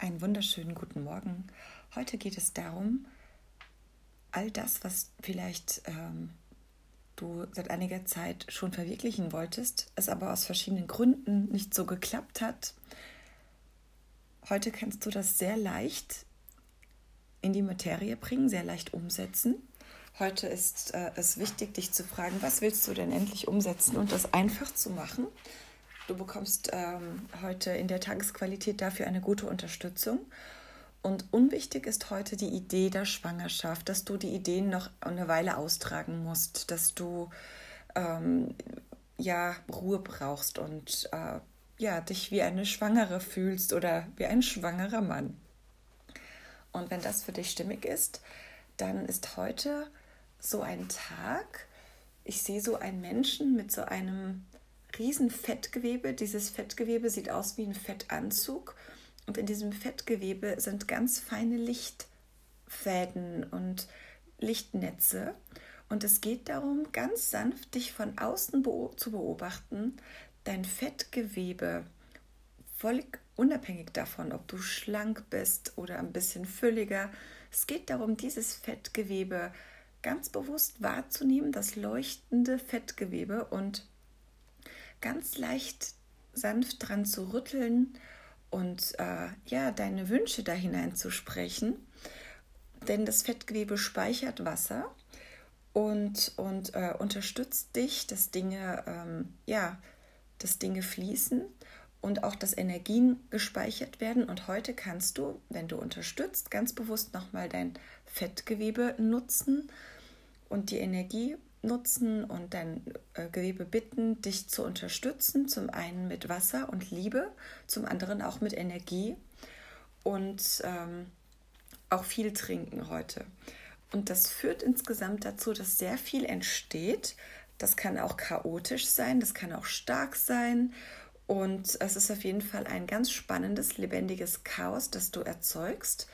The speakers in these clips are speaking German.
Einen wunderschönen guten Morgen. Heute geht es darum, all das, was vielleicht ähm, du seit einiger Zeit schon verwirklichen wolltest, es aber aus verschiedenen Gründen nicht so geklappt hat. Heute kannst du das sehr leicht in die Materie bringen, sehr leicht umsetzen. Heute ist äh, es wichtig, dich zu fragen, was willst du denn endlich umsetzen und das einfach zu machen. Du bekommst ähm, heute in der Tagesqualität dafür eine gute Unterstützung. Und unwichtig ist heute die Idee der Schwangerschaft, dass du die Ideen noch eine Weile austragen musst, dass du ähm, ja Ruhe brauchst und äh, ja dich wie eine Schwangere fühlst oder wie ein schwangerer Mann. Und wenn das für dich stimmig ist, dann ist heute so ein Tag. Ich sehe so einen Menschen mit so einem riesen Fettgewebe. Dieses Fettgewebe sieht aus wie ein Fettanzug. Und in diesem Fettgewebe sind ganz feine Lichtfäden und Lichtnetze. Und es geht darum, ganz sanft dich von außen zu beobachten, dein Fettgewebe, völlig unabhängig davon, ob du schlank bist oder ein bisschen fülliger. Es geht darum, dieses Fettgewebe ganz bewusst wahrzunehmen, das leuchtende Fettgewebe und ganz leicht sanft dran zu rütteln und äh, ja, deine Wünsche da hineinzusprechen. Denn das Fettgewebe speichert Wasser und, und äh, unterstützt dich, dass Dinge, ähm, ja, dass Dinge fließen und auch, dass Energien gespeichert werden. Und heute kannst du, wenn du unterstützt, ganz bewusst nochmal dein Fettgewebe nutzen und die Energie nutzen und dein äh, Gewebe bitten, dich zu unterstützen. Zum einen mit Wasser und Liebe, zum anderen auch mit Energie und ähm, auch viel trinken heute. Und das führt insgesamt dazu, dass sehr viel entsteht. Das kann auch chaotisch sein, das kann auch stark sein. Und es ist auf jeden Fall ein ganz spannendes, lebendiges Chaos, das du erzeugst.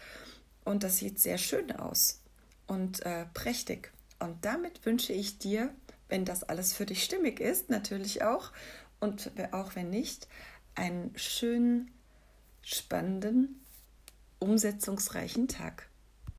Und das sieht sehr schön aus und äh, prächtig. Und damit wünsche ich dir, wenn das alles für dich stimmig ist, natürlich auch, und auch wenn nicht, einen schönen, spannenden, umsetzungsreichen Tag.